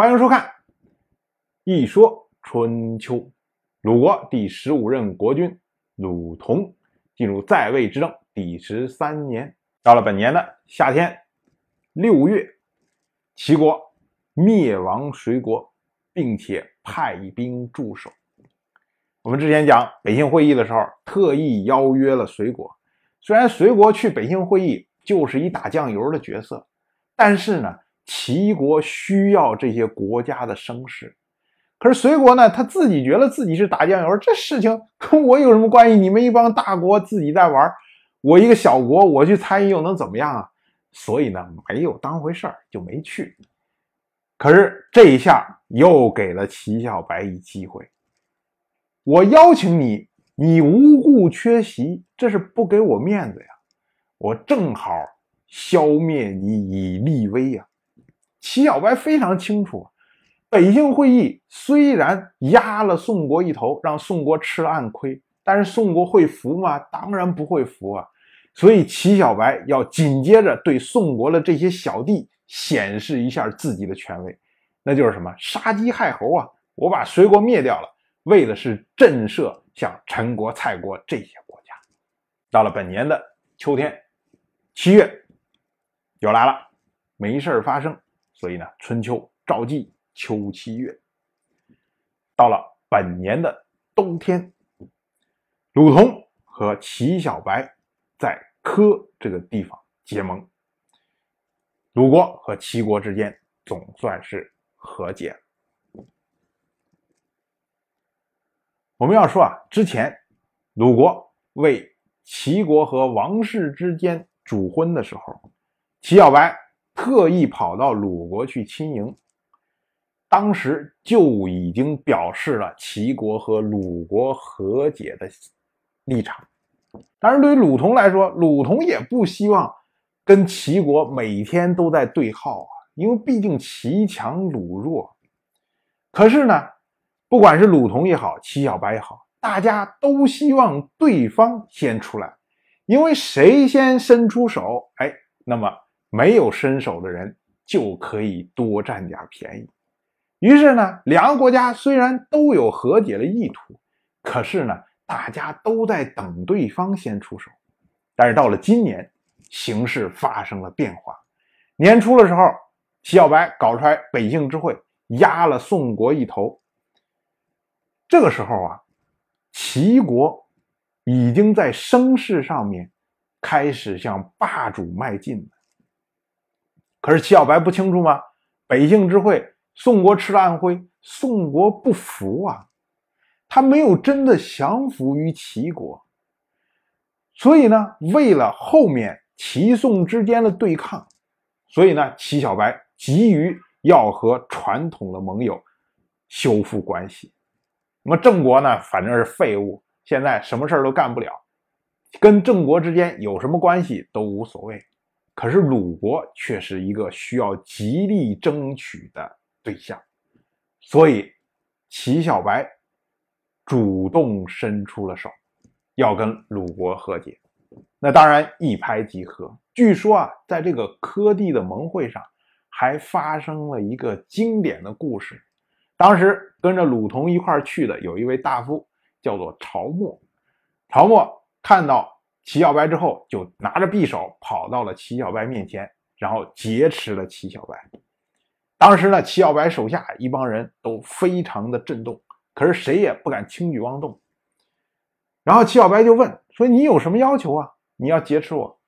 欢迎收看《一说春秋》。鲁国第十五任国君鲁同进入在位之政第十三年，到了本年的夏天六月，齐国灭亡随国，并且派兵驻守。我们之前讲北杏会议的时候，特意邀约了随国。虽然随国去北杏会议就是一打酱油的角色，但是呢，齐国需要这些国家的声势。可是随国呢，他自己觉得自己是打酱油，这事情跟我有什么关系？你们一帮大国自己在玩，我一个小国，我去参与又能怎么样啊？所以呢，没有当回事儿，就没去。可是这一下又给了齐小白一机会，我邀请你。你无故缺席，这是不给我面子呀！我正好消灭你以立威呀！齐小白非常清楚，北京会议虽然压了宋国一头，让宋国吃了暗亏，但是宋国会服吗？当然不会服啊！所以齐小白要紧接着对宋国的这些小弟显示一下自己的权威，那就是什么？杀鸡害猴啊！我把隋国灭掉了，为的是震慑。像陈国、蔡国这些国家，到了本年的秋天，七月又来了，没事发生，所以呢，春秋照季秋七月。到了本年的冬天，鲁同和齐小白在柯这个地方结盟，鲁国和齐国之间总算是和解。我们要说啊，之前鲁国为齐国和王室之间主婚的时候，齐小白特意跑到鲁国去亲迎，当时就已经表示了齐国和鲁国和解的立场。当然，对于鲁同来说，鲁同也不希望跟齐国每天都在对号啊，因为毕竟齐强鲁弱。可是呢？不管是鲁同也好，齐小白也好，大家都希望对方先出来，因为谁先伸出手，哎，那么没有伸手的人就可以多占点便宜。于是呢，两个国家虽然都有和解的意图，可是呢，大家都在等对方先出手。但是到了今年，形势发生了变化。年初的时候，齐小白搞出来北杏之会，压了宋国一头。这个时候啊，齐国已经在声势上面开始向霸主迈进了。可是齐小白不清楚吗？北杏之会，宋国吃了暗灰，宋国不服啊，他没有真的降服于齐国。所以呢，为了后面齐宋之间的对抗，所以呢，齐小白急于要和传统的盟友修复关系。那么郑国呢，反正是废物，现在什么事儿都干不了，跟郑国之间有什么关系都无所谓。可是鲁国却是一个需要极力争取的对象，所以齐小白主动伸出了手，要跟鲁国和解。那当然一拍即合。据说啊，在这个柯地的盟会上，还发生了一个经典的故事。当时跟着鲁同一块去的有一位大夫，叫做曹沫。曹沫看到齐小白之后，就拿着匕首跑到了齐小白面前，然后劫持了齐小白。当时呢，齐小白手下一帮人都非常的震动，可是谁也不敢轻举妄动。然后齐小白就问说：“你有什么要求啊？你要劫持我？”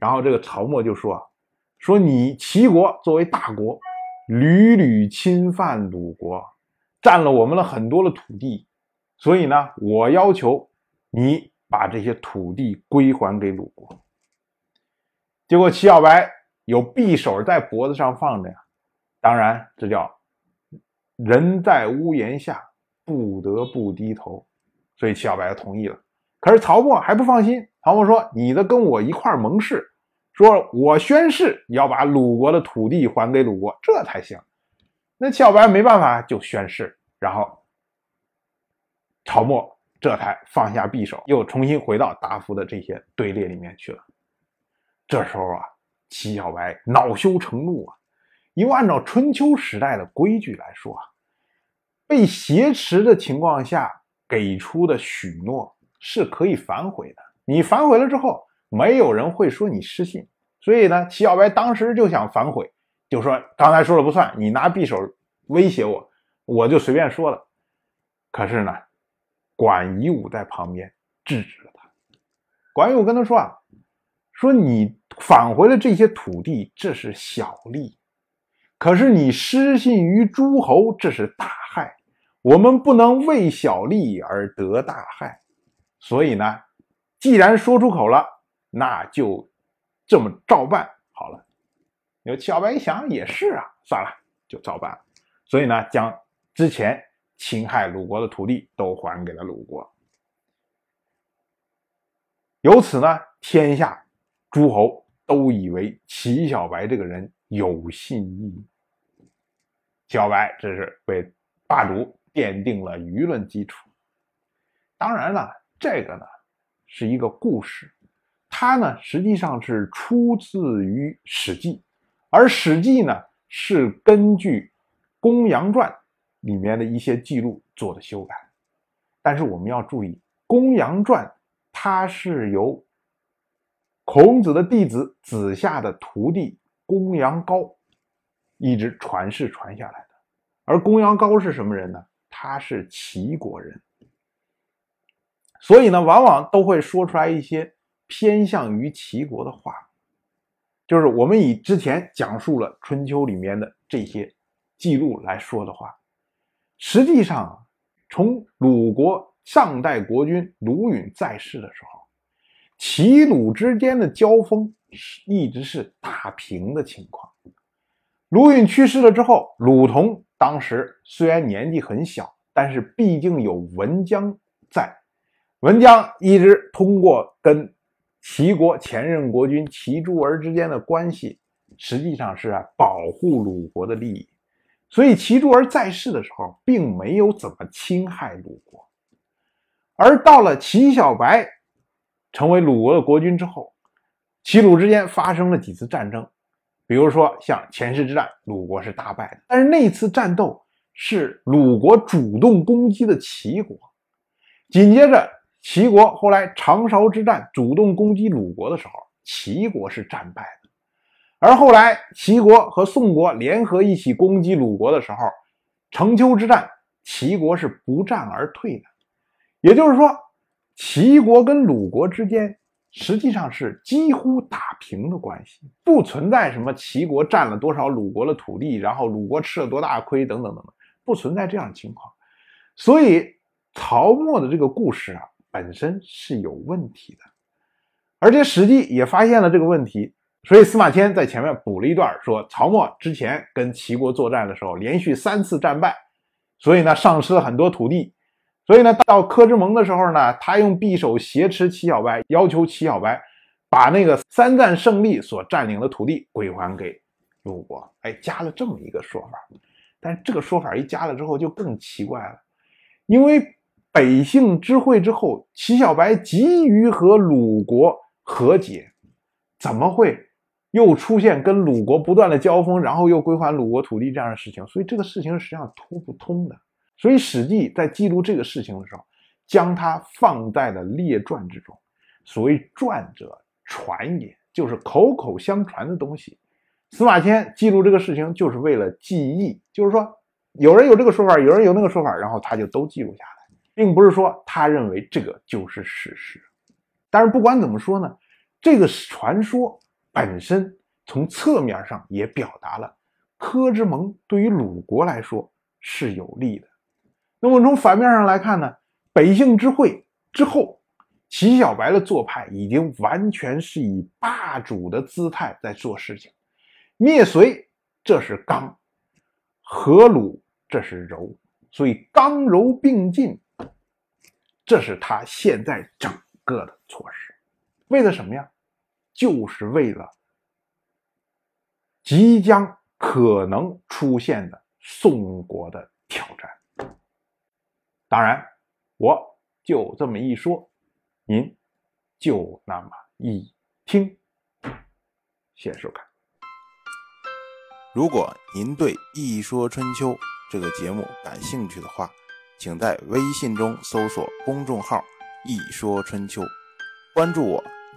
然后这个曹沫就说：“说你齐国作为大国。”屡屡侵犯鲁国，占了我们了很多的土地，所以呢，我要求你把这些土地归还给鲁国。结果齐小白有匕首在脖子上放着呀，当然这叫人在屋檐下，不得不低头，所以齐小白同意了。可是曹沫还不放心，曹沫说：“你的跟我一块盟誓。”说：“我宣誓要把鲁国的土地还给鲁国，这才行。”那齐小白没办法，就宣誓。然后曹沫这才放下匕首，又重新回到达夫的这些队列里面去了。这时候啊，齐小白恼羞成怒啊，因为按照春秋时代的规矩来说啊，被挟持的情况下给出的许诺是可以反悔的。你反悔了之后，没有人会说你失信。所以呢，齐小白当时就想反悔，就说刚才说了不算，你拿匕首威胁我，我就随便说了。可是呢，管夷吾在旁边制止了他。管夷吾跟他说啊，说你返回了这些土地，这是小利；可是你失信于诸侯，这是大害。我们不能为小利而得大害。所以呢，既然说出口了，那就。这么照办好了，有小白一想也是啊，算了，就照办了。所以呢，将之前侵害鲁国的土地都还给了鲁国。由此呢，天下诸侯都以为齐小白这个人有信义。小白这是为霸主奠定了舆论基础。当然了，这个呢是一个故事。它呢，实际上是出自于《史记》，而《史记》呢是根据《公羊传》里面的一些记录做的修改。但是我们要注意，《公羊传》它是由孔子的弟子子夏的徒弟公羊高一直传世传下来的。而公羊高是什么人呢？他是齐国人，所以呢，往往都会说出来一些。偏向于齐国的话，就是我们以之前讲述了春秋里面的这些记录来说的话，实际上从鲁国上代国君鲁允在世的时候，齐鲁之间的交锋是一直是打平的情况。鲁允去世了之后，鲁同当时虽然年纪很小，但是毕竟有文姜在，文姜一直通过跟齐国前任国君齐诸儿之间的关系，实际上是保护鲁国的利益，所以齐诸儿在世的时候，并没有怎么侵害鲁国。而到了齐小白成为鲁国的国君之后，齐鲁之间发生了几次战争，比如说像前世之战，鲁国是大败的，但是那次战斗是鲁国主动攻击的齐国，紧接着。齐国后来长勺之战主动攻击鲁国的时候，齐国是战败的；而后来齐国和宋国联合一起攻击鲁国的时候，成丘之战，齐国是不战而退的。也就是说，齐国跟鲁国之间实际上是几乎打平的关系，不存在什么齐国占了多少鲁国的土地，然后鲁国吃了多大亏等等等等，不存在这样的情况。所以曹沫的这个故事啊。本身是有问题的，而且史记也发现了这个问题，所以司马迁在前面补了一段，说曹沫之前跟齐国作战的时候，连续三次战败，所以呢丧失了很多土地，所以呢到柯之盟的时候呢，他用匕首挟持齐小白，要求齐小白把那个三战胜利所占领的土地归还给鲁国，哎，加了这么一个说法，但这个说法一加了之后就更奇怪了，因为。北杏知会之后，齐小白急于和鲁国和解，怎么会又出现跟鲁国不断的交锋，然后又归还鲁国土地这样的事情？所以这个事情实际上通不通的。所以《史记》在记录这个事情的时候，将它放在了列传之中。所谓传者传也，就是口口相传的东西。司马迁记录这个事情，就是为了记忆，就是说有人有这个说法，有人有那个说法，然后他就都记录下来。并不是说他认为这个就是事实，但是不管怎么说呢，这个传说本身从侧面上也表达了柯之盟对于鲁国来说是有利的。那么从反面上来看呢，北杏之会之后，齐小白的做派已经完全是以霸主的姿态在做事情，灭隋这是刚，和鲁这是柔，所以刚柔并进。这是他现在整个的措施，为了什么呀？就是为了即将可能出现的宋国的挑战。当然，我就这么一说，您就那么一听。谢谢收看。如果您对《一说春秋》这个节目感兴趣的话，请在微信中搜索公众号“一说春秋”，关注我。